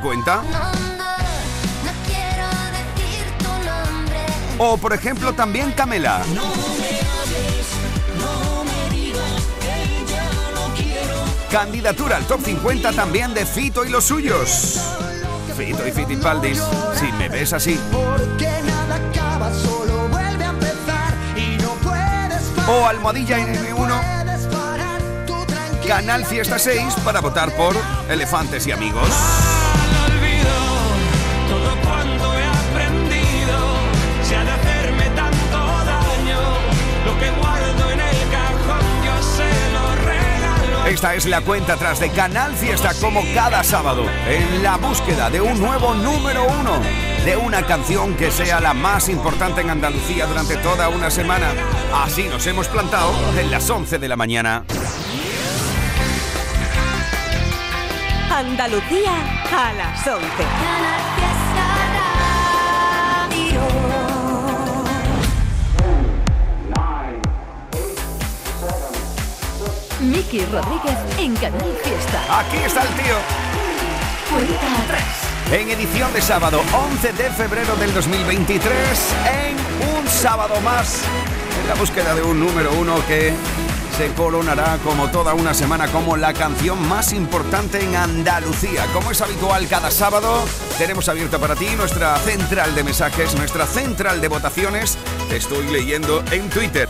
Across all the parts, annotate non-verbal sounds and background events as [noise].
¿Cuenta? O por ejemplo también Camela. Candidatura al top 50 también de Fito y los suyos. Fito y Fitipaldis, si me ves así. O Almohadilla N1. Canal Fiesta 6 para votar por Elefantes y Amigos. Esta es la cuenta atrás de Canal Fiesta como cada sábado, en la búsqueda de un nuevo número uno, de una canción que sea la más importante en Andalucía durante toda una semana. Así nos hemos plantado en las 11 de la mañana. Andalucía a las 11. Miki Rodríguez en Canal Fiesta. Aquí está el tío. Cuenta atrás. En edición de sábado 11 de febrero del 2023, en un sábado más, en la búsqueda de un número uno que se coronará como toda una semana como la canción más importante en Andalucía. Como es habitual cada sábado, tenemos abierta para ti nuestra central de mensajes, nuestra central de votaciones. Te estoy leyendo en Twitter,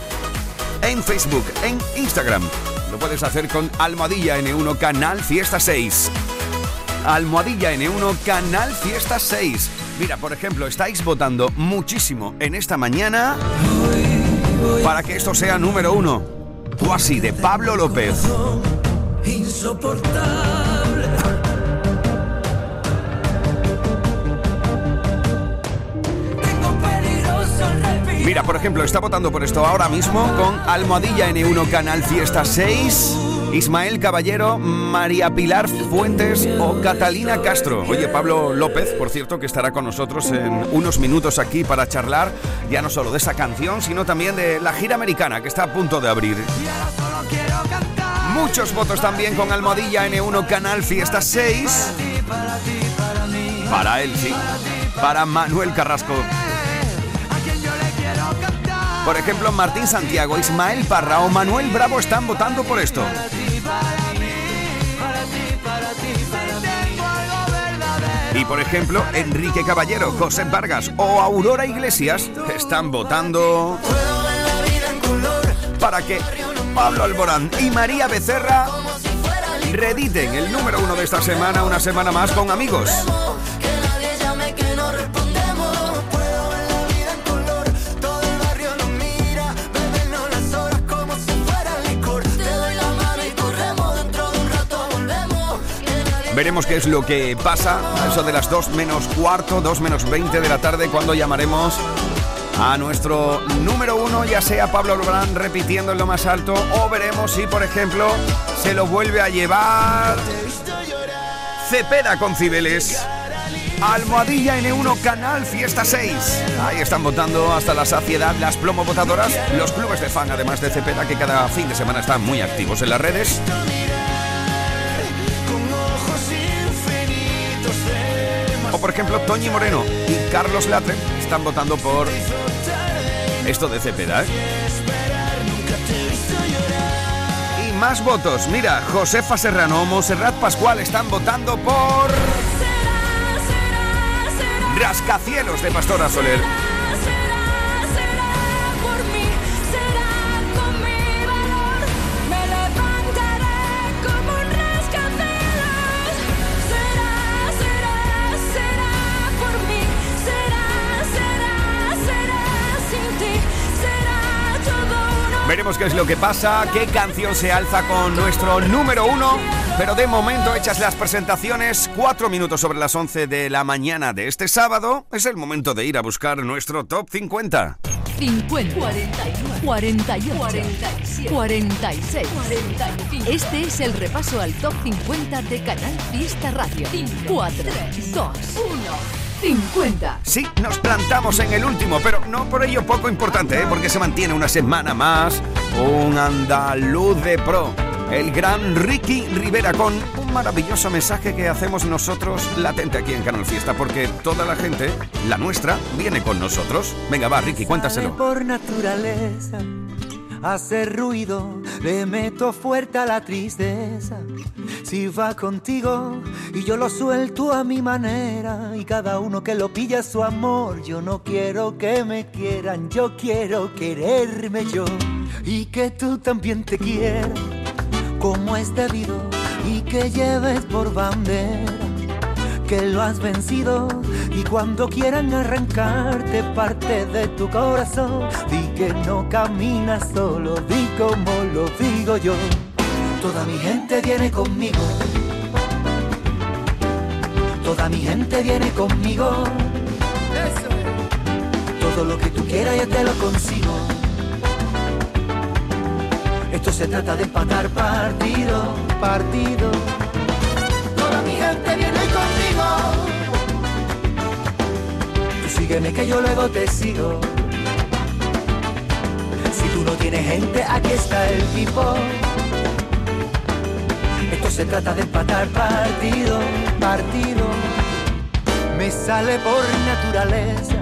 en Facebook, en Instagram. Lo puedes hacer con Almohadilla N1 Canal Fiesta 6. Almohadilla N1 Canal Fiesta 6. Mira, por ejemplo, estáis votando muchísimo en esta mañana para que esto sea número uno. Cuasi de Pablo López. Insoportable. Mira, por ejemplo, está votando por esto ahora mismo con Almohadilla N1 Canal Fiesta 6. Ismael Caballero, María Pilar Fuentes o Catalina Castro. Oye, Pablo López, por cierto, que estará con nosotros en unos minutos aquí para charlar ya no solo de esa canción, sino también de la gira americana que está a punto de abrir. Muchos votos también con Almohadilla N1 Canal Fiesta 6. Para él, sí. Para Manuel Carrasco. Por ejemplo, Martín Santiago, Ismael Parra o Manuel Bravo están votando por esto. Y por ejemplo, Enrique Caballero, José Vargas o Aurora Iglesias están votando para que Pablo Alborán y María Becerra rediten el número uno de esta semana, una semana más con amigos. Veremos qué es lo que pasa a eso de las 2 menos cuarto, 2 menos 20 de la tarde, cuando llamaremos a nuestro número uno, ya sea Pablo Alborán repitiendo en lo más alto, o veremos si, por ejemplo, se lo vuelve a llevar Cepeda con Cibeles. Almohadilla N1 Canal Fiesta 6. Ahí están votando hasta la saciedad las plomo votadoras, los clubes de fan, además de Cepeda, que cada fin de semana están muy activos en las redes. Por ejemplo, Toñi Moreno y Carlos Latre están votando por esto de Cepeda. ¿eh? Y más votos. Mira, Josefa Serrano Monserrat Pascual están votando por Rascacielos de Pastora Soler. Veremos qué es lo que pasa, qué canción se alza con nuestro número uno. Pero de momento, hechas las presentaciones, cuatro minutos sobre las 11 de la mañana de este sábado, es el momento de ir a buscar nuestro top 50. 50, 41, 48, 47, 46, 45. Este es el repaso al top 50 de Canal Fiesta Radio. 4, 2, 1. 50. Sí, nos plantamos en el último, pero no por ello poco importante, ¿eh? porque se mantiene una semana más un andaluz de pro. el gran Ricky Rivera con un maravilloso mensaje que hacemos nosotros latente aquí en Canal Fiesta, porque toda la gente, la nuestra, viene con nosotros. Venga, va, Ricky, cuéntaselo. Por naturaleza, hace ruido, le meto fuerte a la tristeza. Si va contigo y yo lo suelto a mi manera, y cada uno que lo pilla su amor, yo no quiero que me quieran, yo quiero quererme yo, y que tú también te quieras como es debido y que lleves por bandera que lo has vencido y cuando quieran arrancarte parte de tu corazón, di que no caminas solo, di como lo digo yo. Toda mi gente viene conmigo. Toda mi gente viene conmigo. Todo lo que tú quieras yo te lo consigo. Esto se trata de empatar partido, partido. Toda mi gente viene sígueme que yo luego te sigo. Si tú no tienes gente, aquí está el tipo. Esto se trata de empatar partido, partido. Me sale por naturaleza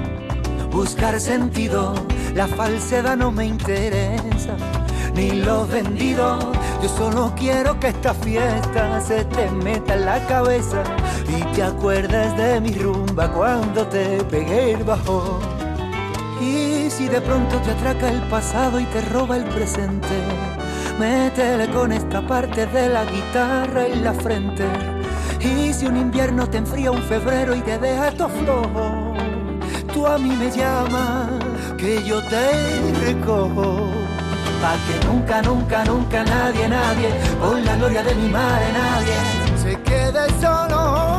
buscar sentido. La falsedad no me interesa ni los vendidos. Yo solo quiero que esta fiesta se te meta en la cabeza te acuerdes de mi rumba cuando te pegué el bajo. Y si de pronto te atraca el pasado y te roba el presente, métele con esta parte de la guitarra en la frente. Y si un invierno te enfría un febrero y te deja todo flojo, tú a mí me llamas que yo te recojo pa' que nunca, nunca, nunca nadie, nadie, por la gloria de mi madre, nadie se quede solo.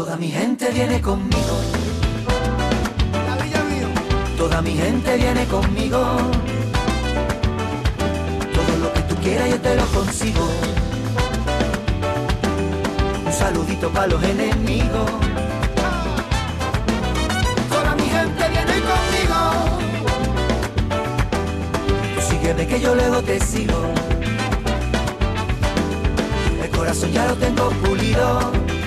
Toda mi gente viene conmigo. Toda mi gente viene conmigo. Todo lo que tú quieras yo te lo consigo. Un saludito para los enemigos. Toda mi gente viene conmigo. Tú sígueme que yo luego te sigo. El corazón ya lo tengo pulido.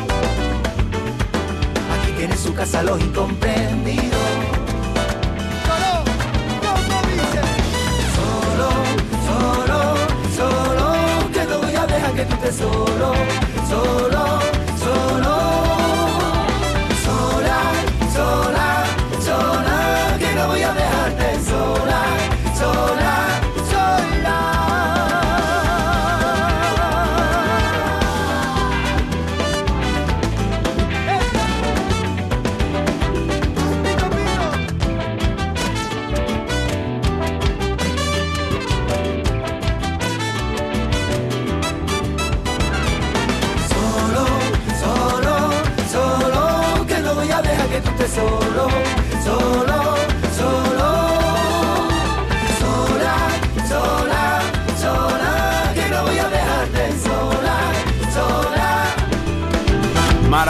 Tiene su casa los incomprendidos. Solo, solo, solo, que no voy a dejar que tú estés solo, solo, solo,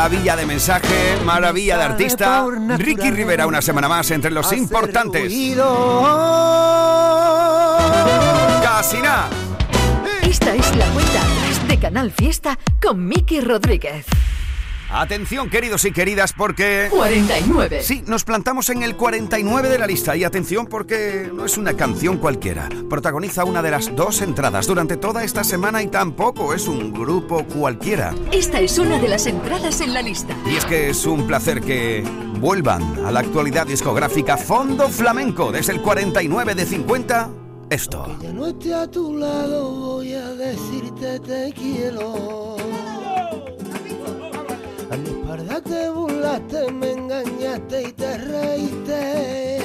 Maravilla de mensaje, maravilla de artista. Ricky Rivera, una semana más entre los importantes. Casi nada. Esta es la cuenta de Canal Fiesta con Miki Rodríguez. Atención, queridos y queridas, porque... 49. Sí, nos plantamos en el 49 de la lista y atención porque no es una canción cualquiera. Protagoniza una de las dos entradas durante toda esta semana y tampoco es un grupo cualquiera. Esta es una de las entradas en la lista. Y es que es un placer que vuelvan a la actualidad discográfica Fondo Flamenco desde el 49 de 50. Esto. Ya no esté a tu lado, voy a decirte te quiero. A mi espalda te burlaste, me engañaste y te reíste.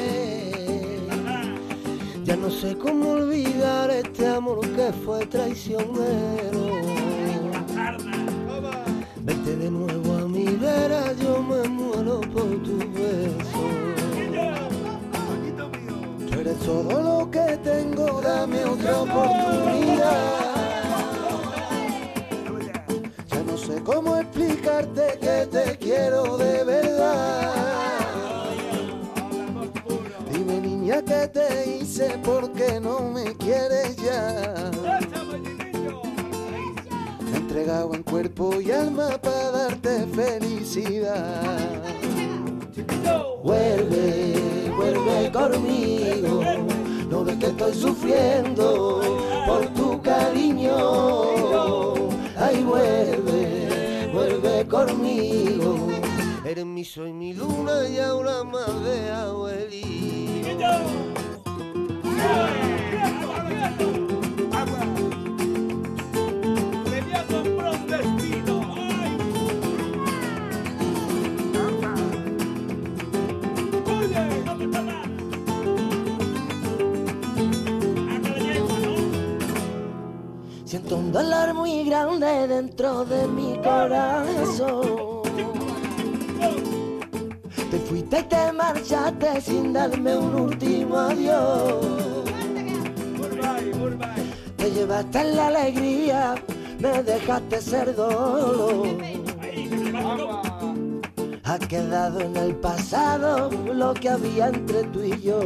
Ya no sé cómo olvidar este amor que fue traicionero. Vete de nuevo a mi vera, yo me muero por tu beso. Tú eres todo lo que tengo, dame otra oportunidad. Que te quiero de verdad. Dime niña que te hice porque no me quieres ya. Me he entregado en cuerpo y alma para darte felicidad. Vuelve, vuelve conmigo. No ves que estoy sufriendo por tu cariño. Ay, vuelve conmigo. Eres mi sol, mi luna y ahora más de abuelito. Siento un dolor muy grande dentro de mi corazón. Te fuiste y te marchaste sin darme un último adiós. Te llevaste la alegría, me dejaste ser dolor. Ha quedado en el pasado lo que había entre tú y yo.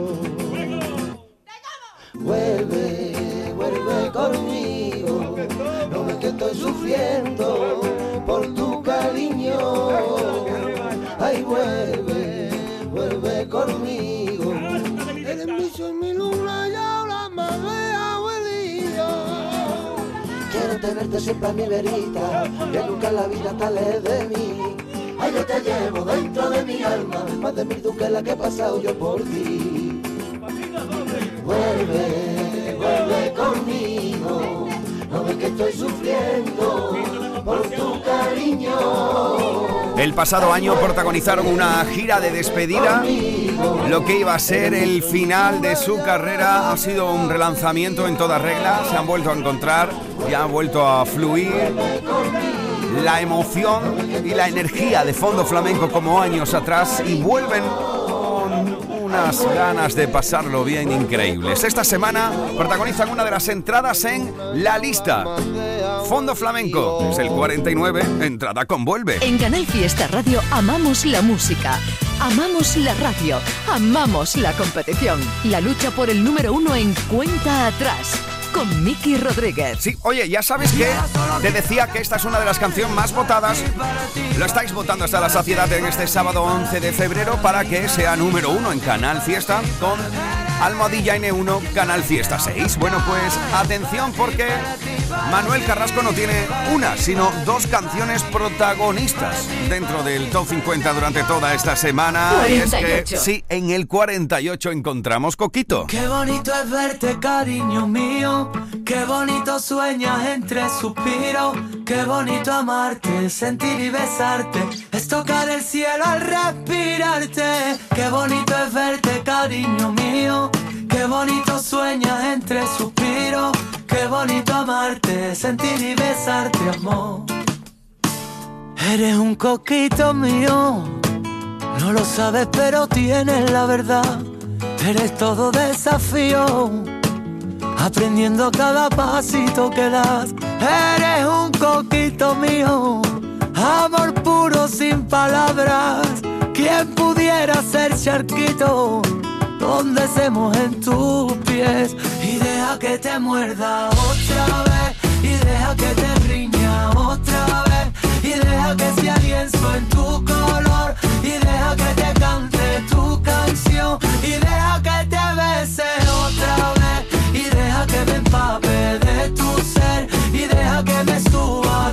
Vuelve, vuelve conmigo. Estoy sufriendo por tu cariño. Ay, vuelve, vuelve conmigo. Eres mi sol, mi luna y ahora de abuelito. Quiero tenerte siempre a mi verita, que nunca en la vida te alejes de mí. Ay, yo te llevo dentro de mi alma, más de mil duques la que he pasado yo por ti. Vuelve, estoy sufriendo por tu cariño. El pasado año protagonizaron una gira de despedida. Lo que iba a ser el final de su carrera ha sido un relanzamiento en toda regla. Se han vuelto a encontrar y han vuelto a fluir. La emoción y la energía de fondo flamenco como años atrás y vuelven unas ganas de pasarlo bien increíbles. Esta semana protagonizan una de las entradas en la lista. Fondo Flamenco es el 49, entrada con vuelve. En Canal Fiesta Radio amamos la música, amamos la radio, amamos la competición. La lucha por el número uno en cuenta atrás. Con Miki Rodríguez. Sí, oye, ya sabes que te decía que esta es una de las canciones más votadas. Lo estáis votando hasta la saciedad en este sábado 11 de febrero para que sea número uno en Canal Fiesta con Almohadilla N1 Canal Fiesta 6. Bueno, pues atención porque Manuel Carrasco no tiene una, sino dos canciones protagonistas dentro del Top 50 durante toda esta semana. Y es que 48. sí, en el 48 encontramos Coquito. Qué bonito es verte, cariño mío. Qué bonito sueñas entre suspiros. Qué bonito amarte, sentir y besarte. Es tocar el cielo al respirarte. Qué bonito es verte, cariño mío. Qué bonito sueñas entre sentir y besarte, amor. Eres un coquito mío. No lo sabes, pero tienes la verdad. Eres todo desafío. Aprendiendo cada pasito que das. Eres un coquito mío. Amor puro sin palabras. ¿Quién pudiera ser charquito? Donde se mojen tus pies. Y deja que te muerda otra vez. Deja que te riña otra vez. Y deja que sea lienzo en tu color. Y deja que te cante tu canción. Y deja que te bese otra vez. Y deja que me empape de tu ser. Y deja que me suba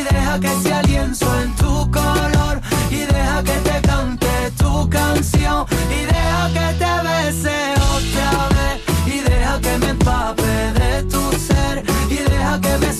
y deja que se alienzo en tu color y deja que te cante tu canción y deja que te bese otra vez y deja que me empape de tu ser y deja que me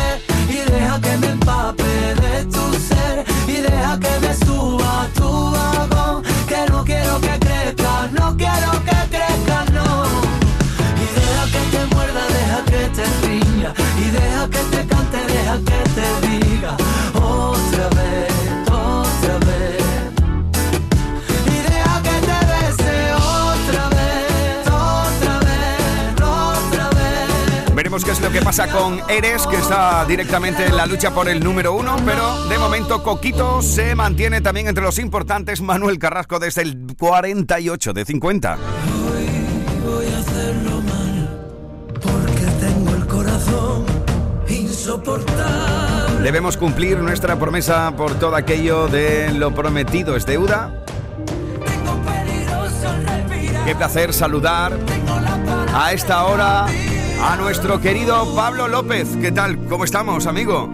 Deja que me empape de tu ser. Y deja que me suba tu vagón. Que no quiero que crezca, no quiero que crezca, no. Y deja que te muerda, deja que te riña. Y deja que te cante, deja que te diga otra vez, Veremos qué es lo que pasa con Eres, que está directamente en la lucha por el número uno, pero de momento Coquito se mantiene también entre los importantes. Manuel Carrasco desde el 48 de 50. Voy a hacerlo mal porque tengo el corazón insoportable. Debemos cumplir nuestra promesa por todo aquello de lo prometido es deuda. Qué placer saludar a esta hora a nuestro querido Pablo López. ¿Qué tal? ¿Cómo estamos, amigo?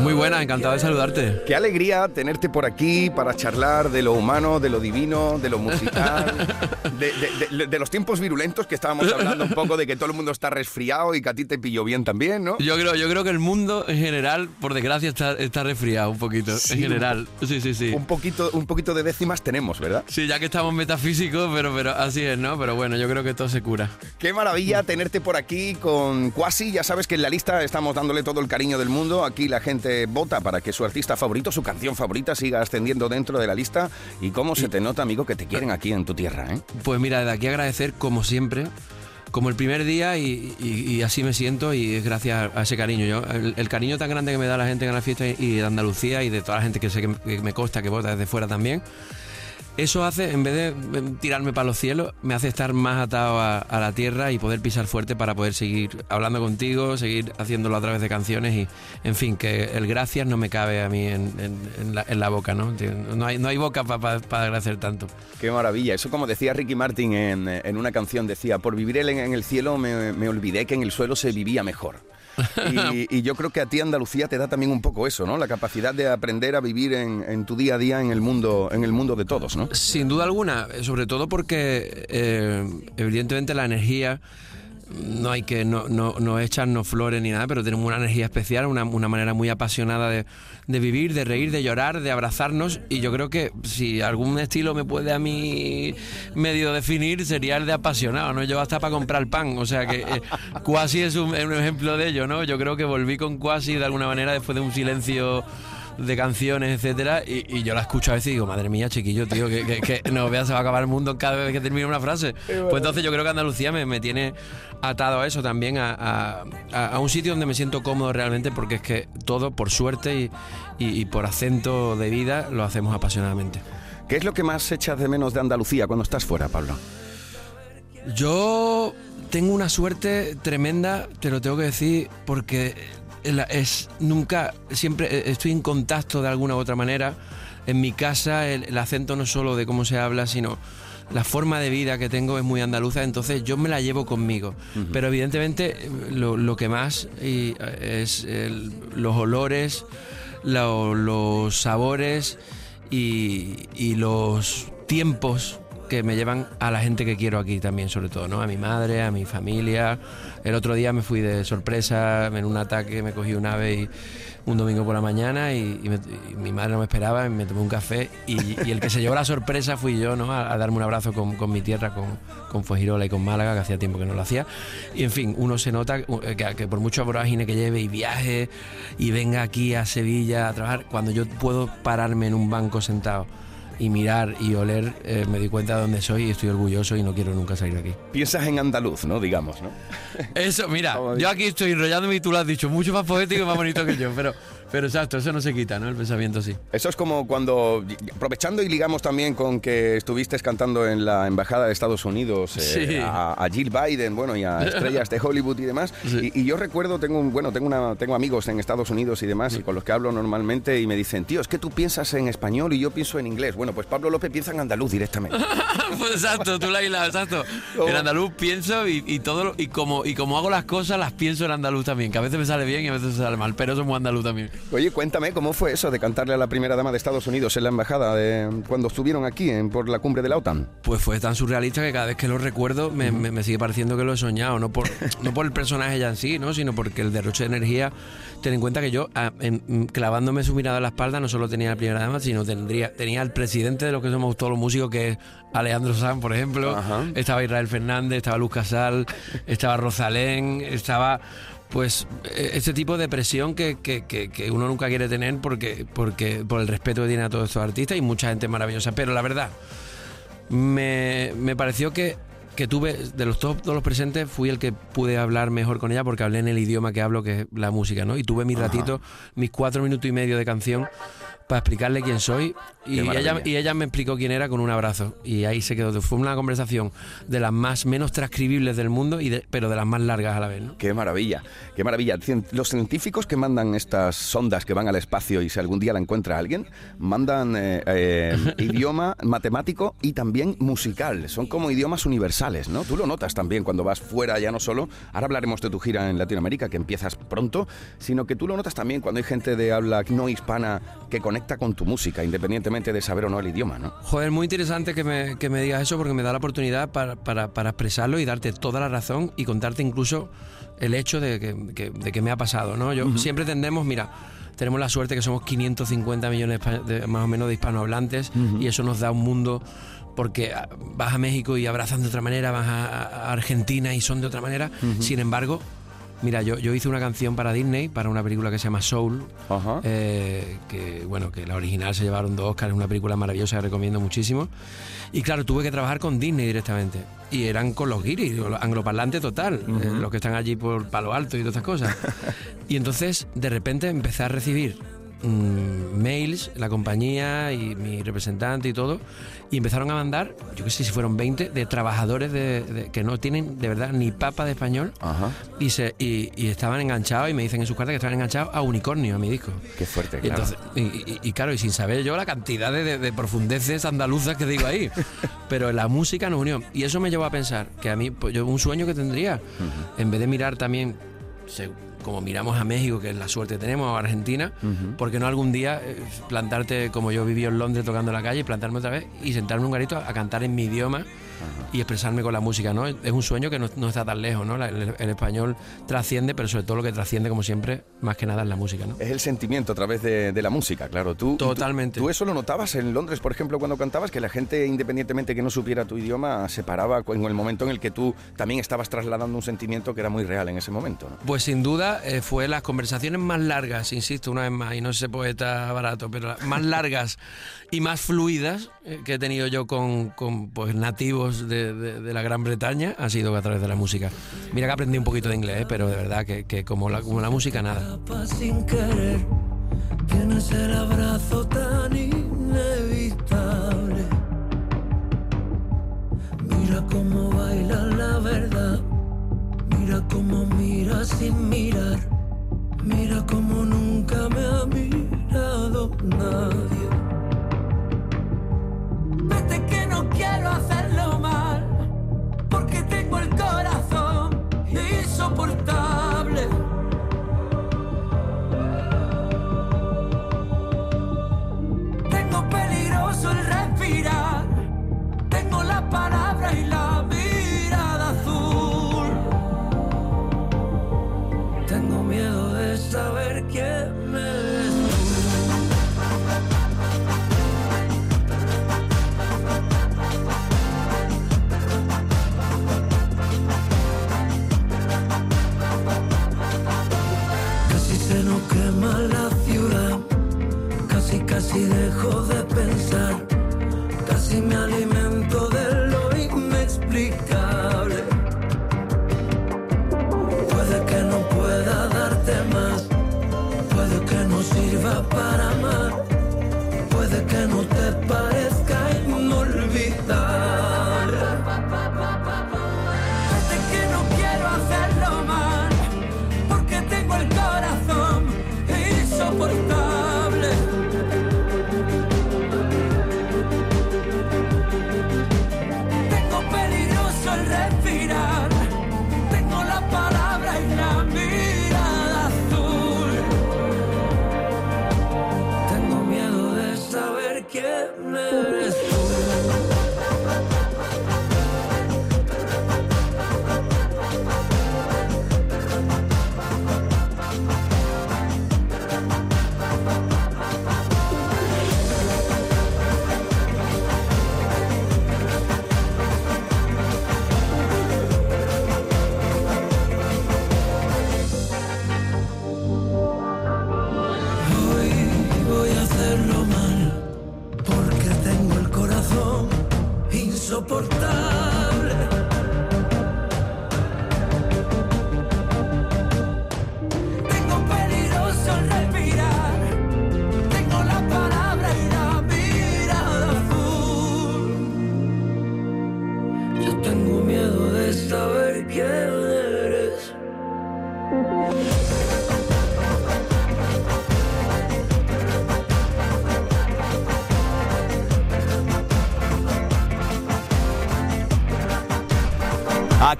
Muy buena, encantado de saludarte. Qué alegría tenerte por aquí para charlar de lo humano, de lo divino, de lo musical, [laughs] de, de- de- de los tiempos virulentos que estábamos hablando un poco de que todo el mundo está resfriado y que a ti te pilló bien también, ¿no? Yo creo, yo creo que el mundo en general, por desgracia, está, está resfriado un poquito. Sí, en general. Sí, sí, sí. Un poquito, un poquito de décimas tenemos, ¿verdad? Sí, ya que estamos metafísicos, pero, pero así es, ¿no? Pero bueno, yo creo que todo se cura. Qué maravilla tenerte por aquí con Quasi. Ya sabes que en la lista estamos dándole todo el cariño del mundo. Aquí la gente vota para que su artista favorito, su canción favorita, siga ascendiendo dentro de la lista. Y cómo se te nota, amigo, que te quieren aquí en tu tierra, ¿eh? Pues mira, de aquí agradecer, como siempre, como el primer día, y, y- y así me siento, y es gracias a ese cariño. Yo, el, el cariño tan grande que me da la gente en la fiesta y de Andalucía y de toda la gente que sé que me consta que vota desde fuera también. Eso hace, en vez de eh, tirarme para los cielos, me hace estar más atado a, la tierra y poder pisar fuerte para poder seguir hablando contigo, seguir haciéndolo a través de canciones y, en fin, que el gracias no me cabe a mí en, la, boca, ¿no? No hay, no hay boca para agradecer tanto. Qué maravilla. Eso como decía Ricky Martin en, una canción, decía, por vivir en, el cielo me olvidé que en el suelo se vivía mejor. Y, y yo creo que a ti Andalucía te da también un poco eso, ¿no? La capacidad de aprender a vivir en, en tu día a día en el mundo, en el mundo de todos, ¿no? Sin duda alguna, eh, sobre todo porque eh, evidentemente la energía no hay que no, no, no echarnos flores ni nada, pero tenemos una energía especial, una, una manera muy apasionada de, de vivir, de reír, de llorar, de abrazarnos y yo creo que si algún estilo me puede a mí medio definir sería el de apasionado, ¿no? Yo hasta para comprar pan, o sea que eh, Quasi es un, un ejemplo de ello, ¿no? Yo creo que volví con Quasi de alguna manera después de un silencio de canciones, etcétera, y, y yo la escucho a veces y digo, madre mía, chiquillo, tío, que, que, que no veas, se va a acabar el mundo cada vez que termine una frase. Pues entonces yo creo que Andalucía me, me tiene atado a eso también, a, a- a- un sitio donde me siento cómodo realmente, porque es que todo, por suerte y, y- y por acento de vida, lo hacemos apasionadamente. ¿Qué es lo que más echas de menos de Andalucía cuando estás fuera, Pablo? Yo tengo una suerte tremenda, te lo tengo que decir, porque es nunca, siempre estoy en contacto de alguna u otra manera. En mi casa el, el acento no solo de cómo se habla, sino la forma de vida que tengo es muy andaluza, entonces yo me la llevo conmigo. Pero evidentemente lo, lo que más y, eh, es el- los olores, lo- los sabores y, y los tiempos que me llevan a la gente que quiero aquí también, sobre todo, ¿no? A mi madre, a mi familia. El otro día me fui de sorpresa en un ataque, me cogí un ave un domingo por la mañana y, mi madre no me esperaba, y me tomé un café y, el que se llevó la sorpresa fui yo, ¿no? A, darme un abrazo con, con mi tierra, con, con Fuengirola y con Málaga, que hacía tiempo que no lo hacía. Y en fin, uno se nota uh, que, que por mucho vorágine que lleve y viaje y venga aquí a Sevilla a trabajar, cuando yo puedo pararme en un banco sentado y mirar y oler, eh, me di cuenta de dónde soy y estoy orgulloso y no quiero nunca salir de aquí. Piensas en andaluz, ¿no? Digamos, ¿no? Eso, mira, [laughs] yo aquí estoy enrollándome y tú lo has dicho, mucho más poético y más bonito que yo, pero, pero exacto, eso no se quita, ¿no? El pensamiento sí. Eso es como cuando, aprovechando y ligamos también con que estuviste cantando en la Embajada de Estados Unidos eh, Sí. a, a Jill Biden, bueno, y a [laughs] estrellas de Hollywood y demás. Sí. Y, y yo recuerdo, tengo un, bueno, tengo una, tengo amigos en Estados Unidos y demás, y con los que hablo normalmente y me dicen, tío, es que tú piensas en español y yo pienso en inglés. Bueno, pues Pablo López piensa en andaluz directamente. [laughs] Pues exacto, tú la hilado, exacto. En andaluz pienso y, y todo lo- y como y como hago las cosas las pienso en andaluz también, que a veces me sale bien y a veces me sale mal, pero somos andaluz también. Oye, cuéntame, ¿cómo fue eso de cantarle a la primera dama de Estados Unidos en la embajada de, cuando estuvieron aquí en, por la cumbre de la OTAN? Pues fue tan surrealista que cada vez que lo recuerdo me, me- me sigue pareciendo que lo he soñado, no por, [laughs] no por el personaje ya en sí, ¿no? sino porque el derroche de energía, ten en cuenta que yo, ah, en- mm, clavándome su mirada en la espalda, no solo tenía a la primera dama, sino tendría, tenía al presidente de lo que somos todos los músicos, que es Alejandro Sanz, por ejemplo, estaba Israel Fernández, estaba Luz Casal, [laughs] estaba Rosalén, estaba pues eh, ese tipo de presión que, que- que- que uno nunca quiere tener porque, porque por el respeto que tiene a todos estos artistas y mucha gente maravillosa. Pero la verdad, me, me pareció que, que tuve, de los top, todos los presentes, fui el que pude hablar mejor con ella porque hablé en el idioma que hablo, que es la música, ¿no? Y tuve mi ratito, mis cuatro minutos y medio de canción para explicarle quién soy y ella, y ella me explicó quién era con un abrazo y ahí se quedó. Fue una conversación de las más menos transcribibles del mundo, y de- pero de las más largas a la vez, ¿no? Qué maravilla, qué maravilla. Los científicos que mandan estas sondas que van al espacio y si algún día la encuentra alguien, mandan eh, eh, [laughs] idioma matemático y también musical. Son como idiomas universales, ¿no? Tú lo notas también cuando vas fuera, ya no solo. Ahora hablaremos de tu gira en Latinoamérica, que empiezas pronto, sino que tú lo notas también cuando hay gente de habla no hispana que conecta con tu música, independientemente de saber o no el idioma, ¿no? Joder, muy interesante que me, que me digas eso porque me da la oportunidad para, para- para expresarlo y darte toda la razón y contarte incluso el hecho de que, que- de que me ha pasado, ¿no? Yo siempre tendemos, mira, tenemos la suerte que somos 550 millones de, más o menos de hispanohablantes y eso nos da un mundo porque vas a México y abrazan de otra manera, vas a, a Argentina y son de otra manera. Sin embargo, mira, yo, yo hice una canción para Disney, para una película que se llama Soul, Ajá. eh, que bueno, que la original se llevaron dos Oscars, es una película maravillosa que recomiendo muchísimo. Y claro, tuve que trabajar con Disney directamente. Y eran con los guiris, los angloparlantes total, eh, los que están allí por Palo Alto y todas estas cosas. [laughs] y entonces, de repente, empecé a recibir mm, mails, la compañía y mi representante y todo, y empezaron a mandar, yo qué sé si fueron 20, de trabajadores de- de- que no tienen de verdad ni papa de español Ajá. y, se, y, y estaban enganchados y me dicen en sus cartas que estaban enganchados a Unicornio, a mi disco. Qué fuerte, claro. y, claro, y sin saber yo la cantidad de, de- de profundeces andaluzas que digo ahí. [laughs] Pero la música nos unió. Y eso me llevó a pensar que a mí, pues yo un sueño que tendría, en vez de mirar también, como miramos a México, que es la suerte que tenemos, o a Argentina, ¿por qué no algún día eh, plantarte, como yo viví en Londres tocando la calle, plantarme otra vez y sentarme en un garito a, a cantar en mi idioma? Y expresarme con la música, ¿no? Es un sueño que no, no está tan lejos, ¿no? La- El, el español trasciende, pero sobre todo lo que trasciende, como siempre, más que nada es la música, ¿no? Es el sentimiento a través de, de la música, claro. Tú, Totalmente. Tú, tú eso lo notabas en Londres, por ejemplo, cuando cantabas, que la gente, independientemente que no supiera tu idioma, se paraba en el momento en el que tú también estabas trasladando un sentimiento que era muy real en ese momento. ¿no? Pues sin duda eh, fue las conversaciones más largas, insisto una vez más, y no sé poeta barato, pero más largas y más fluidas eh, que he tenido yo con, con, pues, nativos de, de- de la Gran Bretaña ha sido a través de la música. Mira que aprendí un poquito de inglés, eh, pero de verdad que, que como, la, como la música nada. sin querer. Tienes el abrazo tan inevitable. Mira cómo baila la verdad. Mira cómo mira sin mirar. Mira cómo nunca me ha mirado nadie. Vete que no quiero. Porque tengo el corazón insoportable.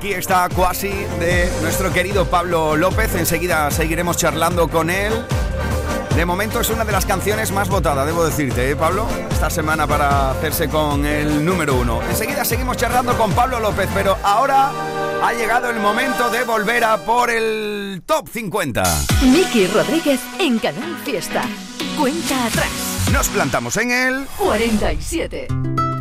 Aquí está Quasi de nuestro querido Pablo López. Enseguida seguiremos charlando con él. De momento es una de las canciones más votadas, debo decirte, ¿eh, Pablo? Esta semana para hacerse con el número uno. Enseguida seguimos charlando con Pablo López, pero ahora ha llegado el momento de volver a por el top 50. Miki Rodríguez en Canal Fiesta. Cuenta atrás. Nos plantamos en el 47.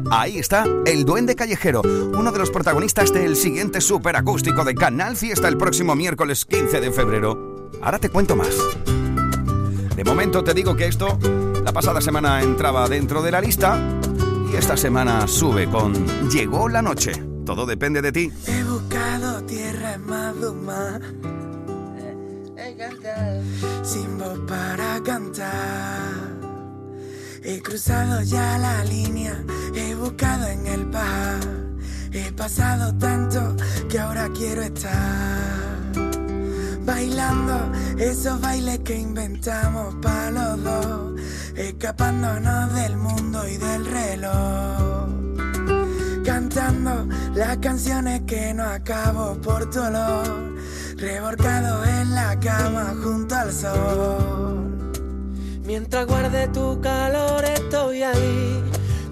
Ahí está, el Duende Callejero, uno de los protagonistas del siguiente superacústico de Canal Fiesta el próximo miércoles 15 de febrero. Ahora te cuento más. De momento te digo que esto, la pasada semana entraba dentro de la lista y esta semana sube con Llegó la noche. Todo depende de ti. He buscado tierra en Maduma sin voz para cantar. He cruzado ya la línea, he buscado en el par. He pasado tanto que ahora quiero estar bailando esos bailes que inventamos para los dos, escapándonos del mundo y del reloj, cantando las canciones que no acabo por tu olor, revolcado en la cama junto al sol. Mientras guarde tu calor estoy ahí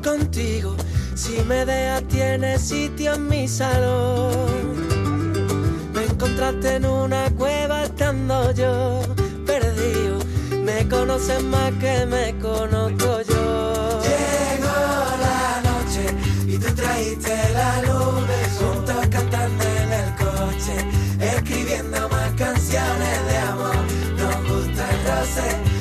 contigo, si me dejas tienes sitio en mi salón encontraste en una cueva estando yo perdido. Me conoces más que me conozco yo. Llegó la noche y tú trajiste la luz. Juntos cantando en el coche, escribiendo más canciones de amor. Nos gusta el roce,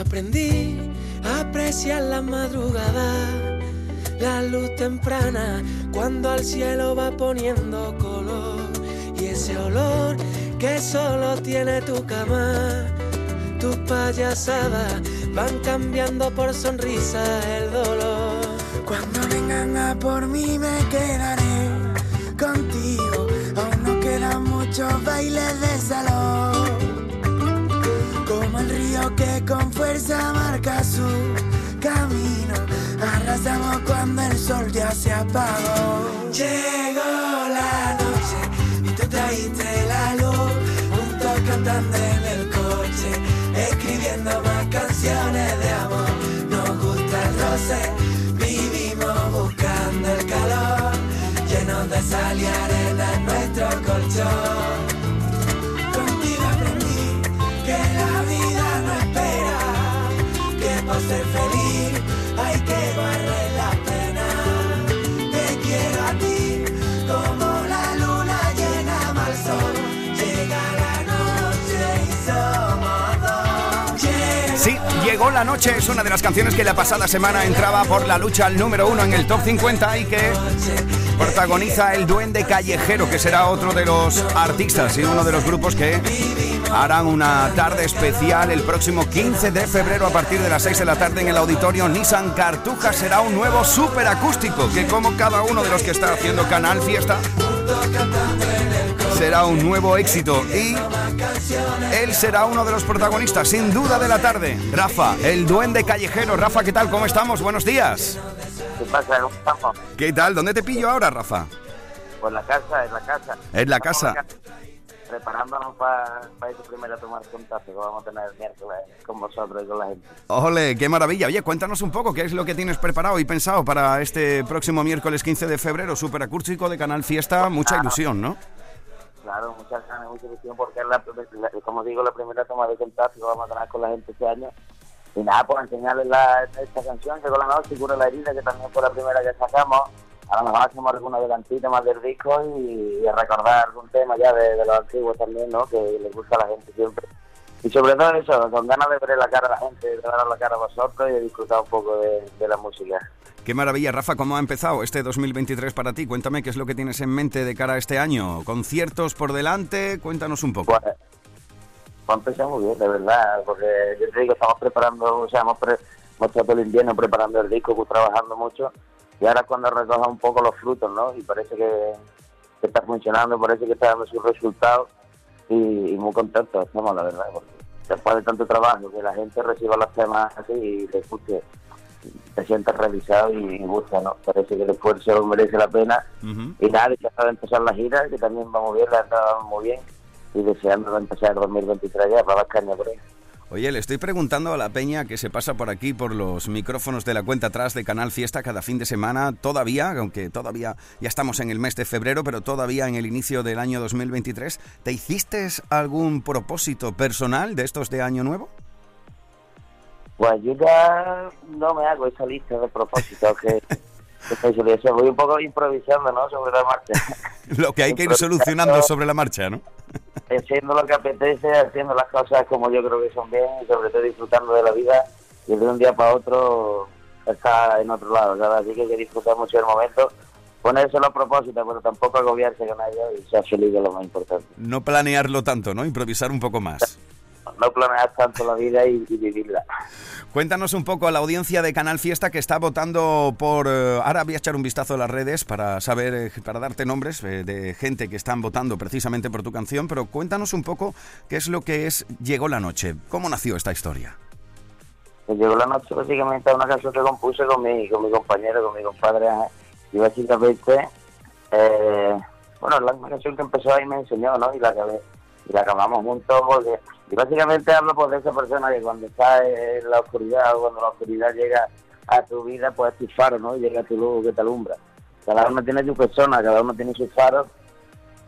aprendí a apreciar la madrugada, la luz temprana, cuando al cielo va poniendo color y ese olor que solo tiene tu cama. Tus payasadas van cambiando por sonrisa el dolor. Cuando vengan a por mí me quedaré contigo. Aún nos quedan muchos bailes de salón. Como el río que con fuerza marca su camino. Arrasamos cuando el sol ya se apagó. Llegó la noche y tú trajiste la luz. Juntos cantando en el coche, escribiendo más canciones de amor. Nos gusta el roce, vivimos buscando el calor. Llenos de sal y arena en nuestro colchón. Que por ser feliz hay que barrer la pena. Te quiero a ti como la luna llena mal sol. Llega la noche y somos dos. Sí, llegó la noche, es una de las canciones que la pasada semana entraba por la lucha al número uno en el top 50 y que protagoniza el Duende Callejero, que será otro de los artistas y uno de los grupos que harán una tarde especial el próximo 15 de febrero a partir de las 6 de la tarde en el auditorio Nissan Cartuja. Será un nuevo super acústico que como cada uno de los que está haciendo Canal Fiesta será un nuevo éxito y él será uno de los protagonistas, sin duda, de la tarde. Rafa, el duende callejero. Rafa, ¿qué tal? ¿Cómo estamos? Buenos días. ¿Qué pasa? ¿Cómo estamos? ¿Qué tal? ¿Dónde te pillo ahora, Rafa? Pues la casa, en la casa. En la Estamos casa. Preparándonos para ese primero a tomar contacto que vamos a tener el miércoles con vosotros y con la gente. Ole, qué maravilla. Oye, cuéntanos un poco qué es lo que tienes preparado y pensado para este próximo miércoles 15 de febrero, super acústico de Canal Fiesta. Mucha ilusión, ¿no? Claro, muchas ganas, mucha ilusión porque es la, la- como digo, la primera toma de contacto que vamos a tener con la gente este año. Y nada, pues enseñarles la, esta canción, Llegó la noche cura la herida, que también fue la primera que sacamos. A lo mejor hacemos algún adelantito más del disco y, y recordar algún tema ya de, de los antiguos también, ¿no? Que les gusta a la gente siempre. Y sobre todo eso, con ganas de ver la cara a la gente, de ver la cara a vosotros y de disfrutar un poco de, de la música. Qué maravilla, Rafa, ¿cómo ha empezado este 2023 para ti? Cuéntame qué es lo que tienes en mente de cara a este año. ¿Conciertos por delante? Cuéntanos un poco. Pues, Muy bien, de verdad, porque yo te digo, estamos preparando, o sea, hemos, pre- hemos el invierno preparando el disco, trabajando mucho, y ahora cuando recoja un poco los frutos, ¿no? Y parece que, que está funcionando, parece que está dando sus resultados, y, y muy contentos estamos, la verdad, porque después de tanto trabajo, que la gente reciba los temas así y les guste, te sientes realizado y, gusta, ¿no? Parece que el esfuerzo merece la pena, Ujú. y nada, ya de empezar la gira, que también vamos bien, la estamos muy bien, y deseando empezar el 2023 ya para las cañas por ahí. Oye, le estoy preguntando a la peña que se pasa por aquí, por los micrófonos de la cuenta atrás de Canal Fiesta cada fin de semana, todavía, aunque todavía ya estamos en el mes de febrero, pero todavía en el inicio del año 2023, ¿te hiciste algún propósito personal de estos de Año Nuevo? Pues yo ya no me hago esa lista de propósitos que, [laughs] eso. Voy un poco improvisando, ¿no? Sobre la marcha. [laughs] Lo que hay que ir solucionando sobre la marcha, ¿no? [laughs] haciendo lo que apetece, haciendo las cosas como yo creo que son bien y sobre todo disfrutando de la vida y de un día para otro está en otro lado, ¿sabes? Así que hay que disfrutar mucho del momento, ponérselo a propósito, pero tampoco agobiarse con ello y ser feliz es lo más importante. No planearlo tanto, ¿no? Improvisar un poco más. No planear tanto la vida y, y vivirla. Cuéntanos un poco a la audiencia de Canal Fiesta que está votando por... eh, ahora voy a echar un vistazo a las redes para saber, eh, para darte nombres eh, de gente que están votando precisamente por tu canción, pero cuéntanos un poco qué es lo que es Llegó la Noche. ¿Cómo nació esta historia? Me llegó la noche básicamente a una canción que compuse con mi, con mi compañero, con mi compadre y básicamente, bueno, es la canción que empezó ahí me enseñó, ¿no? Y la acabé, y la acabamos juntos porque, y básicamente hablo pues de esa persona que cuando está en la oscuridad o cuando la oscuridad llega a tu vida, pues es tu faro, ¿no? Y llega tu luz que te alumbra. Cada uno tiene su persona, cada uno tiene sus faros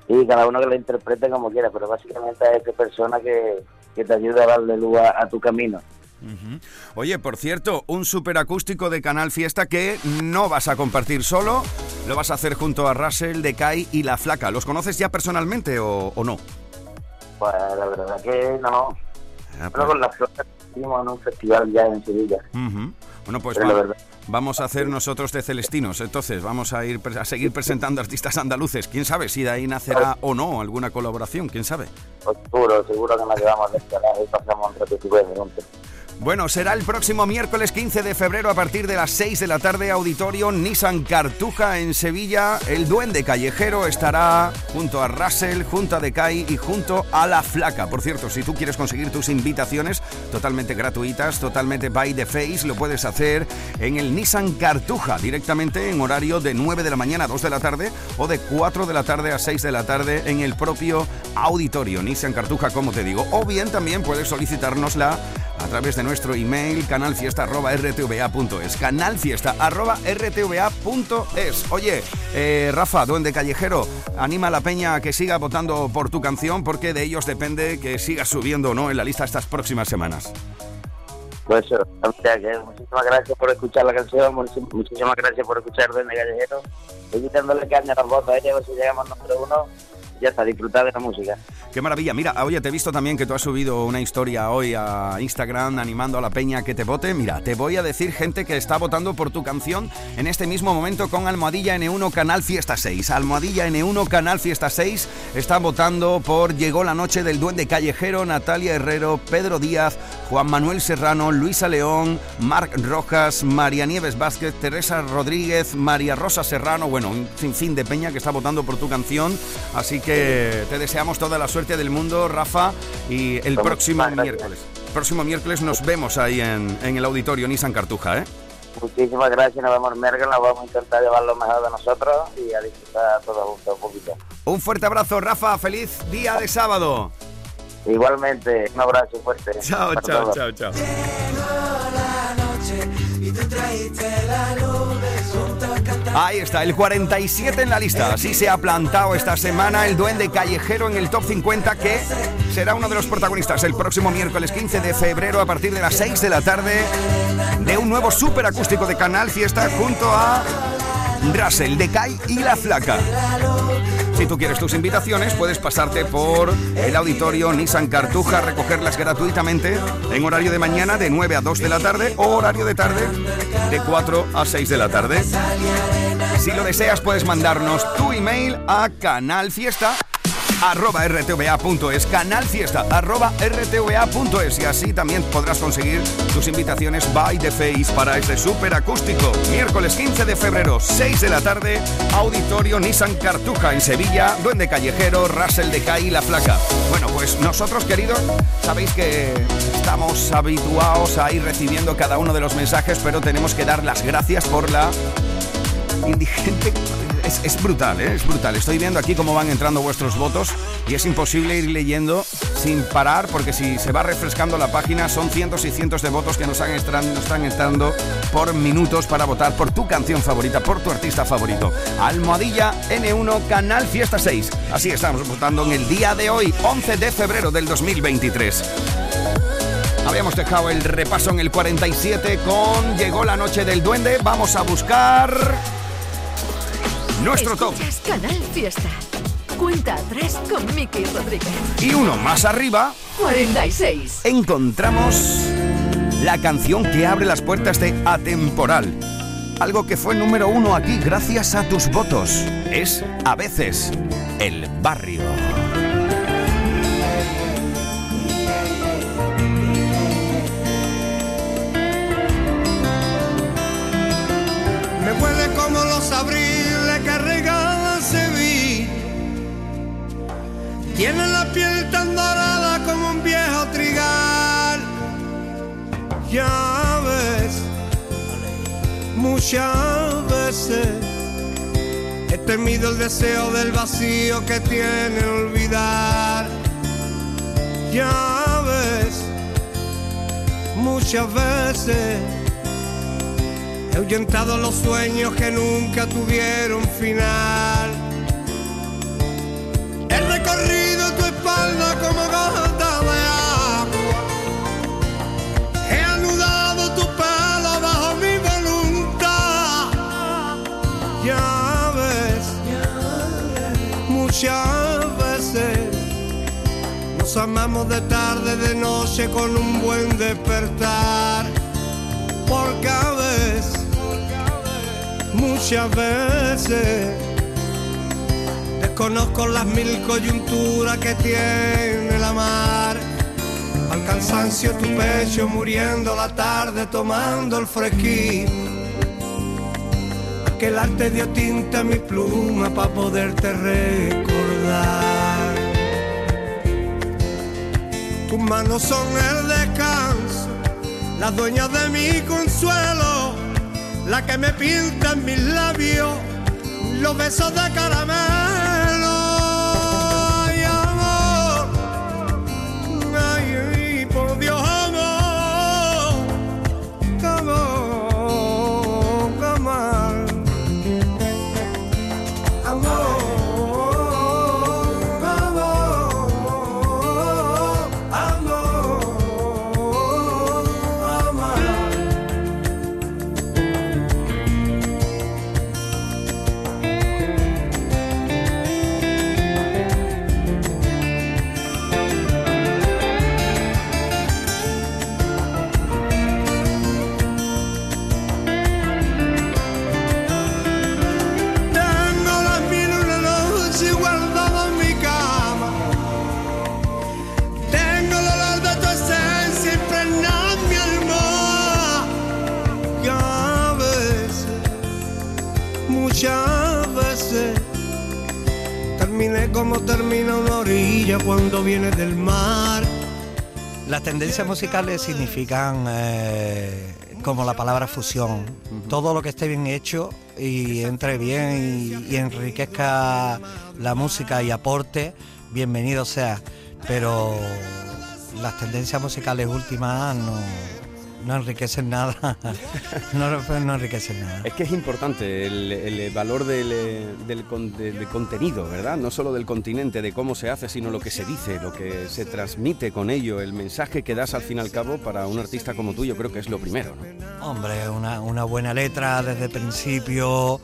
y cada uno que lo interprete como quiera, pero básicamente es esa persona que, que te ayuda a darle luz a- a tu camino. Oye, por cierto, un superacústico de Canal Fiesta que no vas a compartir solo, lo vas a hacer junto a Russell, Decay y La Flaca. ¿Los conoces ya personalmente o no? Pues la verdad que no. Ah, Pero con las flores hicimos en un festival ya en Sevilla. Bueno, pues va- verdad. vamos a hacer nosotros de Celestinos. Entonces, vamos a ir a seguir presentando artistas andaluces. ¿Quién sabe si de ahí nacerá o no alguna colaboración? ¿Quién sabe? Pues seguro, seguro que nos llevamos de y pasamos un rato de juntos. Bueno, será el próximo miércoles 15 de febrero a partir de las 6 de la tarde, auditorio Nissan Cartuja en Sevilla. El Duende Callejero estará junto a Russell, junto a Decay y junto a La Flaca. Por cierto, si tú quieres conseguir tus invitaciones totalmente gratuitas, totalmente by the face, lo puedes hacer en el Nissan Cartuja, directamente en horario de 9 de la mañana a 2 de la tarde o de 4 de la tarde a 6 de la tarde en el propio auditorio Nissan Cartuja, como te digo. O bien también puedes solicitárnosla a través de nuestro email canalfiesta.rtva.es. Canalfiesta.rtva.es. Oye, eh, Rafa, Duende Callejero, anima a la peña a que siga votando por tu canción porque de ellos depende que sigas subiendo o no en la lista estas próximas semanas. Pues que muchísimas gracias por escuchar la canción, muchísimas gracias por escuchar Duende Callejero. Estoy quitándole caña a las botas, ¿eh? si llegamos número uno. Ya está, disfrutar de la música. Qué maravilla. Mira, oye, te he visto también que tú has subido una historia hoy a Instagram animando a la peña que te vote. Mira, te voy a decir gente que está votando por tu canción en este mismo momento con Almohadilla N1 Canal Fiesta 6. Almohadilla N1 Canal Fiesta 6 está votando por Llegó la noche del Duende Callejero, Natalia Herrero, Pedro Díaz, Juan Manuel Serrano, Luisa León, Marc Rojas, María Nieves Vázquez, Teresa Rodríguez, María Rosa Serrano, bueno, un sinfín de peña que está votando por tu canción. Así que te deseamos toda la suerte del mundo, Rafa, y el Pues próximo miércoles. Próximo miércoles nos vemos ahí en, en el auditorio Nissan Cartuja, ¿eh? Muchísimas gracias, nos vemos en Merkel, nos vamos a intentar llevar lo mejor de nosotros y a disfrutar todos juntos un poquito. Un fuerte abrazo, Rafa. Feliz día de sábado. Igualmente, un abrazo fuerte. [laughs] Chao, chao, chao, chao. Ahí está, el 47 en la lista. Así se ha plantado esta semana el duende callejero en el top 50 que será uno de los protagonistas el próximo miércoles 15 de febrero a partir de las 6 de la tarde de un nuevo super acústico de Canal Fiesta junto a Russell, Decay y La Flaca. Si tú quieres tus invitaciones, puedes pasarte por el auditorio Nissan Cartuja, recogerlas gratuitamente en horario de mañana de 9 a 2 de la tarde o horario de tarde de 4 a 6 de la tarde. Si lo deseas, puedes mandarnos tu email a canalfiesta arroba rtva.es, canal fiesta, arroba rtva.es y así también podrás conseguir tus invitaciones by the face para este súper acústico. Miércoles 15 de febrero, 6 de la tarde, Auditorio Nissan Cartuja en Sevilla, Duende Callejero, Russell de Cay y La Flaca. Bueno, pues nosotros queridos, sabéis que estamos habituados a ir recibiendo cada uno de los mensajes, pero tenemos que dar las gracias por la indigente es, brutal, ¿eh? es brutal. Estoy viendo aquí cómo van entrando vuestros votos y es imposible ir leyendo sin parar porque si se va refrescando la página son cientos y cientos de votos que nos, nos están entrando por minutos para votar por tu canción favorita, por tu artista favorito. Almohadilla N1 Canal Fiesta 6. Así estamos votando en el día de hoy, 11 de febrero del 2023. Habíamos dejado el repaso en el 47 con Llegó la noche del duende. Vamos a buscar nuestro top. Canal Fiesta. Cuenta 3 con Mickey Rodríguez. Y uno más arriba. 46. Encontramos la canción que abre las puertas de Atemporal. Algo que fue número uno aquí gracias a tus votos. Es a veces el barrio. Me huele como los abril Tiene la piel tan dorada como un viejo trigal. Ya ves, muchas veces he temido el deseo del vacío que tiene olvidar. Ya ves, muchas veces He ahuyentado los sueños que nunca tuvieron final. Muchas veces nos amamos de tarde, de noche con un buen despertar. Porque a veces muchas veces. Desconozco las mil coyunturas que tiene la mar. Al cansancio tu pecho muriendo la tarde tomando el fresquín. Que el arte dio tinta a mi pluma para poderte recordar. Tus manos son el descanso, las dueñas de mi consuelo la que me pinta en mis labios los besos de caramelo. Cuando viene del mar. Las tendencias musicales significan eh, como la palabra fusión. Todo lo que esté bien hecho y entre bien y, y enriquezca la música y aporte, bienvenido sea. Pero las tendencias musicales últimas no, no enriquecen nada. [laughs] no, no, enriquecen nada. Es que es importante el, valor del, del, contenido, ¿verdad? No solo del continente, de cómo se hace, sino lo que se dice, lo que se transmite con ello, el mensaje que das al fin y al cabo para un artista como tú, yo creo que es lo primero, ¿no? Hombre, una, una buena letra desde el principio.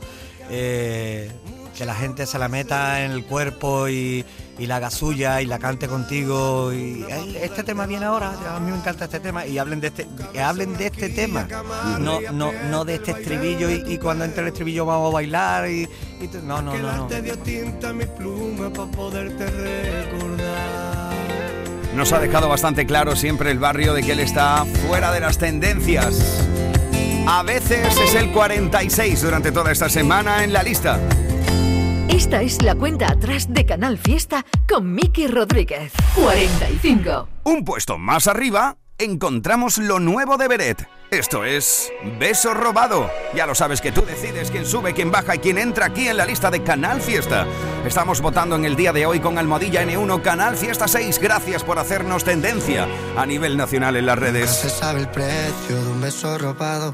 Eh, que la gente se la meta en el cuerpo y, y la haga suya y la cante contigo. Y eh, este tema viene ahora, a mí me encanta este tema y hablen de este, que hablen de este tema, no, no, no de este estribillo y, y cuando entre el estribillo vamos a bailar y, y no, no, no, no. Te dio tinta a mi pluma para poderte recordar. Nos ha dejado bastante claro siempre el barrio de que él está fuera de las tendencias. A veces es el 46 durante toda esta semana en la lista. Esta es la cuenta atrás de Canal Fiesta con Miki Rodríguez. 45. Un puesto más arriba encontramos lo nuevo de Beret. Esto es Beso Robado. Ya lo sabes que tú decides quién sube, quién baja y quién entra aquí en la lista de Canal Fiesta. Estamos votando en el día de hoy con Almohadilla N1 Canal Fiesta 6. Gracias por hacernos tendencia a nivel nacional en las Nunca redes. se sabe el precio de un beso robado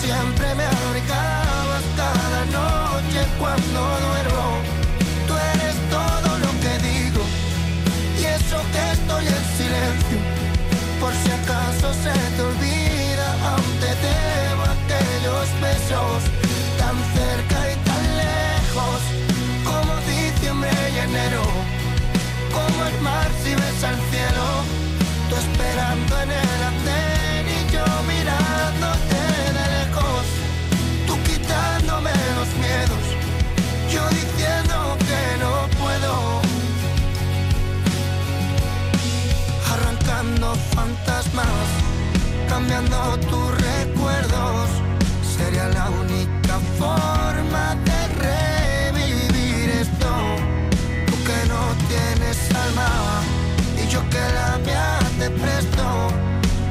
siempre me abrigabas cada noche cuando duermo. Tú eres todo lo que digo y eso que estoy en silencio. Por si acaso se te olvida, aún te debo aquellos besos tan cerca y tan lejos como diciembre y enero como el mar si ves al cielo, tú esperando en el andén y yo mirándote fantasmas, cambiando tus recuerdos, sería la única forma de revivir esto. Tú que no tienes alma y yo que la mía te presto.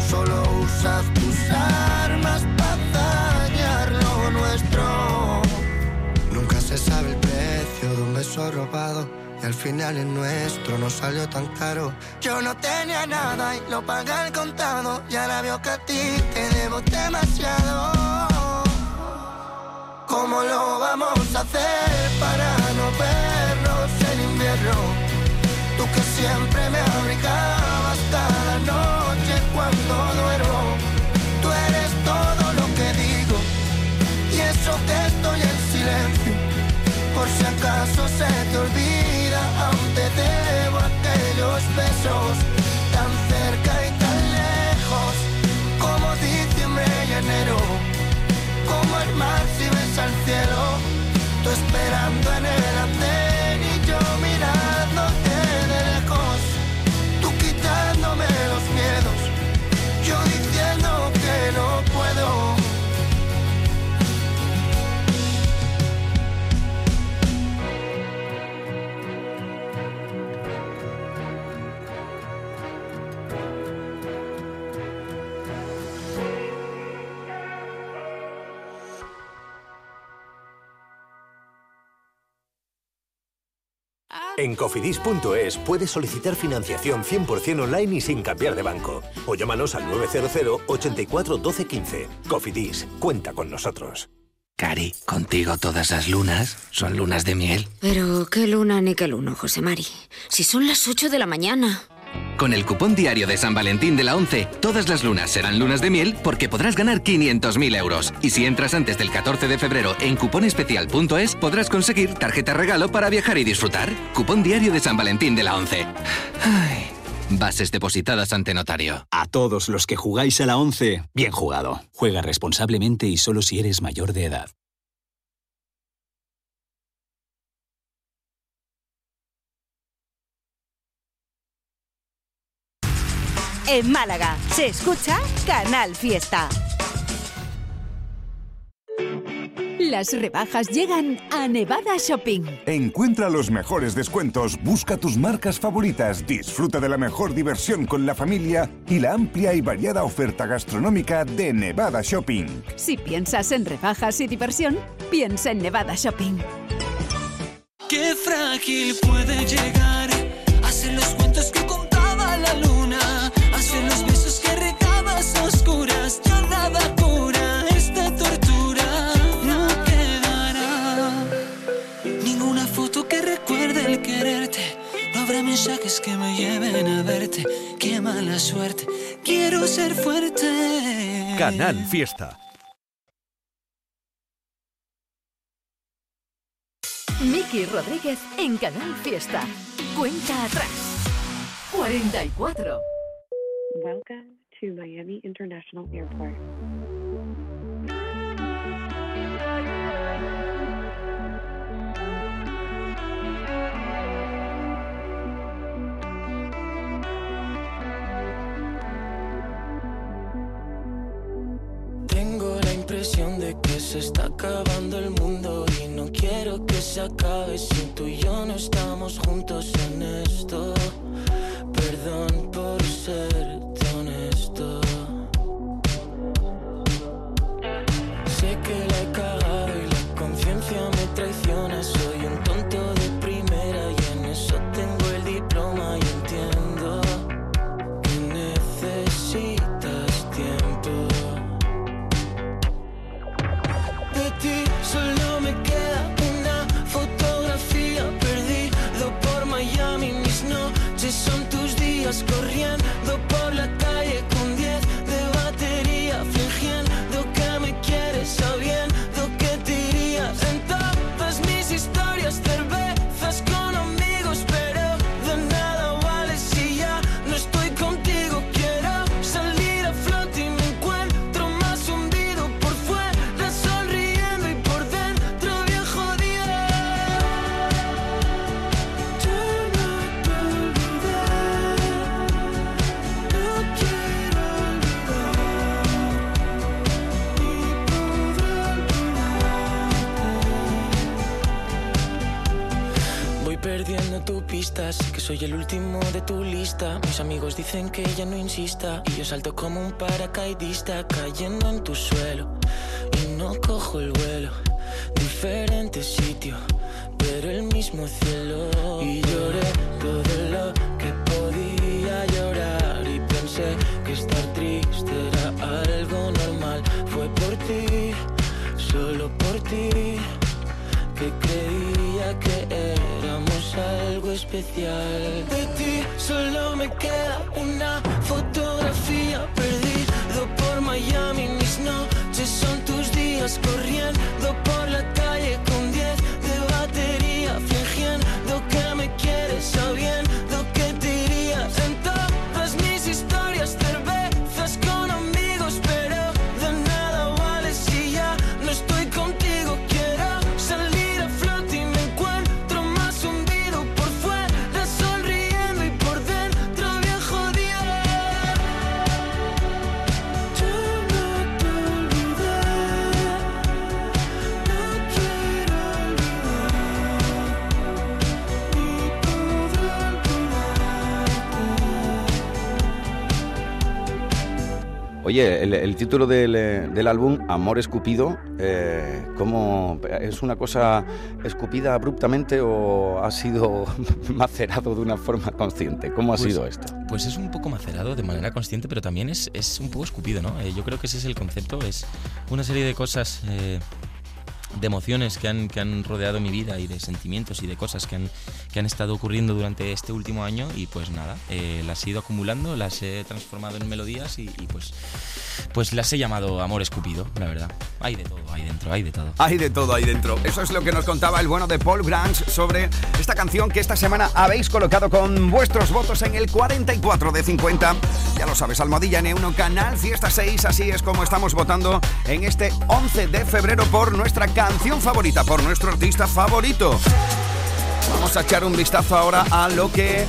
Solo usas tus armas para dañar lo nuestro. Nunca se sabe el precio de un beso robado. Y al final el nuestro no salió tan caro. Yo no tenía nada y lo pagué al contado. Y ahora veo que a ti te debo demasiado. ¿Cómo lo vamos a hacer para no vernos en invierno? Tú que siempre me abrigabas cada noche cuando duermo. Tú eres todo lo que digo y eso que estoy en silencio. Por si acaso se te olvida, tan cerca y tan lejos como diciembre y enero como el mar si ves al cielo, tú esperando en el andén En cofidis.es puedes solicitar financiación 100% online y sin cambiar de banco. O llámanos al 900 84 12 15. Cofidis, cuenta con nosotros. Cari, contigo todas las lunas son lunas de miel. Pero qué luna ni qué luno, José Mari. Si son las 8 de la mañana. Con el cupón diario de San Valentín de la 11, todas las lunas serán lunas de miel porque podrás ganar 500.000 euros. Y si entras antes del 14 de febrero en cuponespecial.es, podrás conseguir tarjeta regalo para viajar y disfrutar. Cupón diario de San Valentín de la 11. Ay, bases depositadas ante notario. A todos los que jugáis a la 11, bien jugado. Juega responsablemente y solo si eres mayor de edad. En Málaga se escucha Canal Fiesta. Las rebajas llegan a Nevada Shopping. Encuentra los mejores descuentos, busca tus marcas favoritas, disfruta de la mejor diversión con la familia y la amplia y variada oferta gastronómica de Nevada Shopping. Si piensas en rebajas y diversión, piensa en Nevada Shopping. Qué frágil puede llegar oscuras, ya nada cura esta tortura, no quedará ninguna foto que recuerde el quererte, no habrá mensajes que me lleven a verte, qué mala suerte, quiero ser fuerte. Canal Fiesta. Miki Rodríguez en Canal Fiesta. Cuenta atrás. 44. Welcome to Miami International Airport. Tengo la impresión de que se está acabando el mundo y no quiero que se acabe si tú y yo no estamos juntos en esto. Perdón por ser Mis amigos dicen que ya no insista. Y yo salto como un paracaidista cayendo en tu suelo. Y no cojo el vuelo. Diferente sitio, pero el mismo cielo. Y lloré todo lo que podía llorar. Y pensé que estar triste era algo normal. Fue por ti, solo por ti De ti solo me queda una fotografía perdido por Miami. Mis noches son tus días corriendo Oye, el, el título del, eh, del álbum, Amor Escupido, eh, ¿cómo, ¿es una cosa escupida abruptamente o ha sido [laughs] macerado de una forma consciente? ¿Cómo ha Pues- sido esto? Pues es un poco macerado de manera consciente, pero también es, es un poco escupido, ¿no? Eh, yo creo que ese es el concepto, es una serie de cosas, eh, de emociones que han, que han rodeado mi vida y de sentimientos y de cosas que han, que han estado ocurriendo durante este último año y pues nada, eh, las he ido acumulando, las he transformado en melodías y, y, pues, pues las he llamado Amor Escupido, la verdad. Hay de todo ahí dentro, hay de todo. Hay de todo ahí dentro. Eso es lo que nos contaba el bueno de Paul Grange sobre esta canción que esta semana habéis colocado con vuestros votos en el 44 de 50. Ya lo sabes, Almohadilla N1, Canal Fiesta 6. Así es como estamos votando en este 11 de febrero por nuestra canción favorita, por nuestro artista favorito. Vamos a echar un vistazo ahora a lo que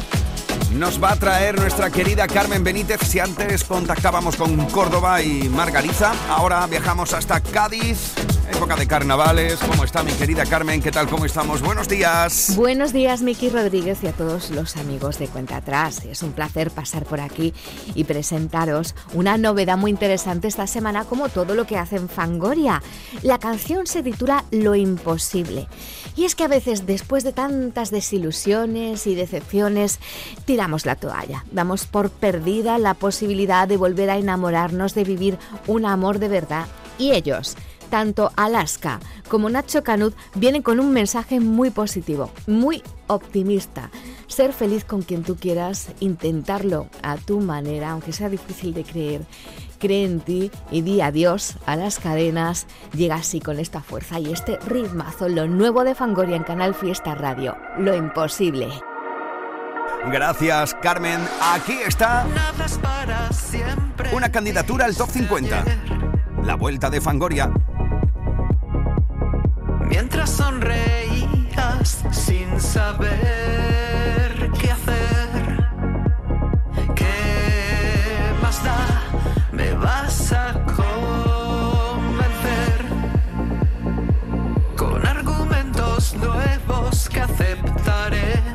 nos va a traer nuestra querida Carmen Benítez. Si antes contactábamos con Córdoba y Margariza, ahora viajamos hasta Cádiz, época de carnavales. ¿Cómo está mi querida Carmen? ¿Qué tal? ¿Cómo estamos? Buenos días. Buenos días, Miki Rodríguez y a todos los amigos de Cuenta Atrás. Es un placer pasar por aquí y presentaros una novedad muy interesante esta semana, como todo lo que hace en Fangoria. La canción se titula Lo Imposible. Y es que a veces, después de tantas desilusiones y decepciones, tiramos la toalla. Damos por perdida la posibilidad de volver a enamorarnos, de vivir un amor de verdad. Y ellos tanto Alaska como Nacho Canut vienen con un mensaje muy positivo, muy optimista. Ser feliz con quien tú quieras, intentarlo a tu manera, aunque sea difícil de creer. Cree en ti y di adiós a las cadenas. Llega así con esta fuerza y este ritmazo, lo nuevo de Fangoria en Canal Fiesta Radio. Lo imposible. Gracias, Carmen. Aquí está una candidatura al top 50. La vuelta de Fangoria. Mientras sonreías sin saber qué hacer, ¿qué más da? Me vas a convencer con argumentos nuevos que aceptaré.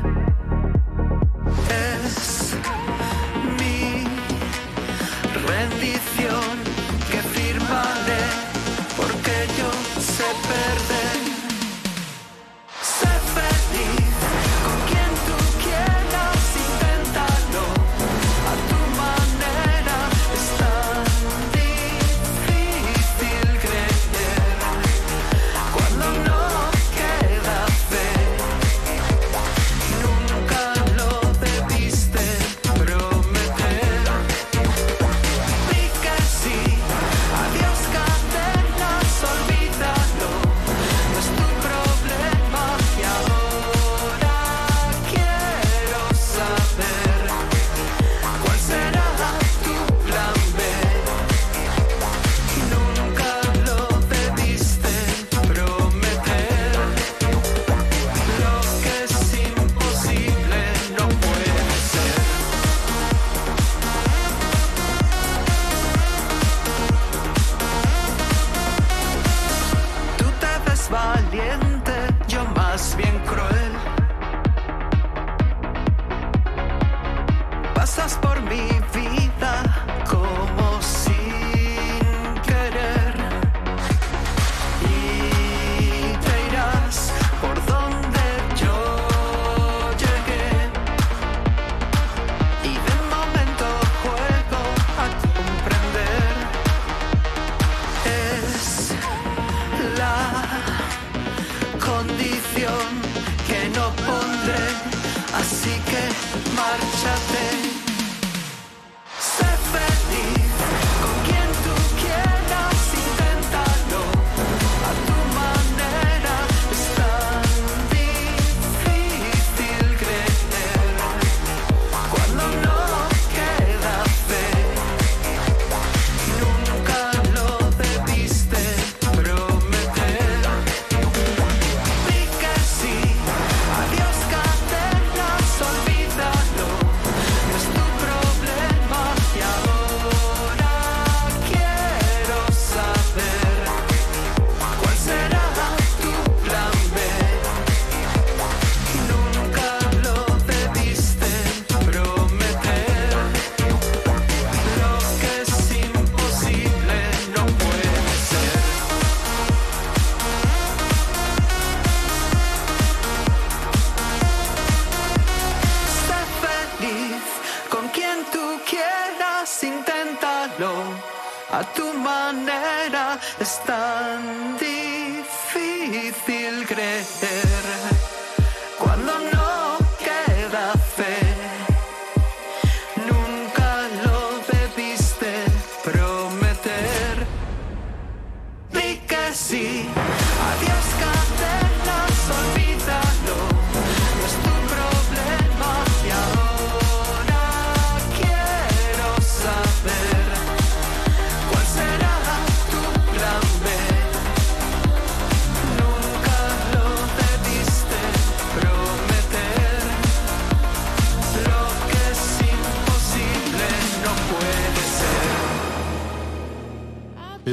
A tu manera. Es tan difícil creer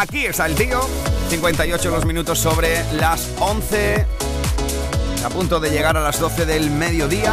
Aquí está el tío. 58 los minutos sobre las 11. A punto de llegar a las 12 del mediodía.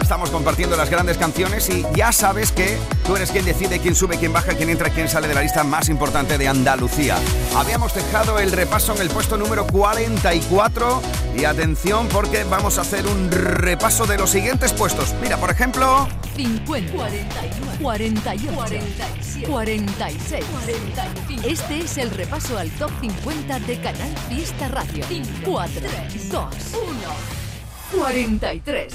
Estamos compartiendo las grandes canciones y ya sabes que tú eres quien decide quién sube, quién baja, quién entra, quién sale de la lista más importante de Andalucía. Habíamos dejado el repaso en el puesto número 44 y atención porque vamos a hacer un repaso de los siguientes puestos. Mira, por ejemplo, 50, 41, 48, 47, 46, 45. Este es el repaso al top 50 de Canal Fiesta Radio. 4, 2, 1. 43.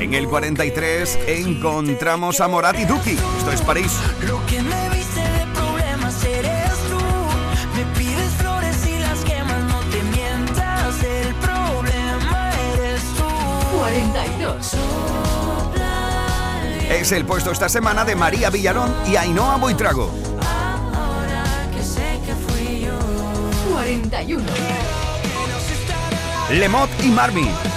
en el 43 encontramos a Morat y Duki. Esto es París. Lo que me viste de problemas eres tú. Me pides flores y las quemas, no te mientas. El problema eres tú. 42. Es el puesto esta semana de María Villarón y Ainhoa Boitrago. Que sé que fui yo. 41. Lemot y Marvin.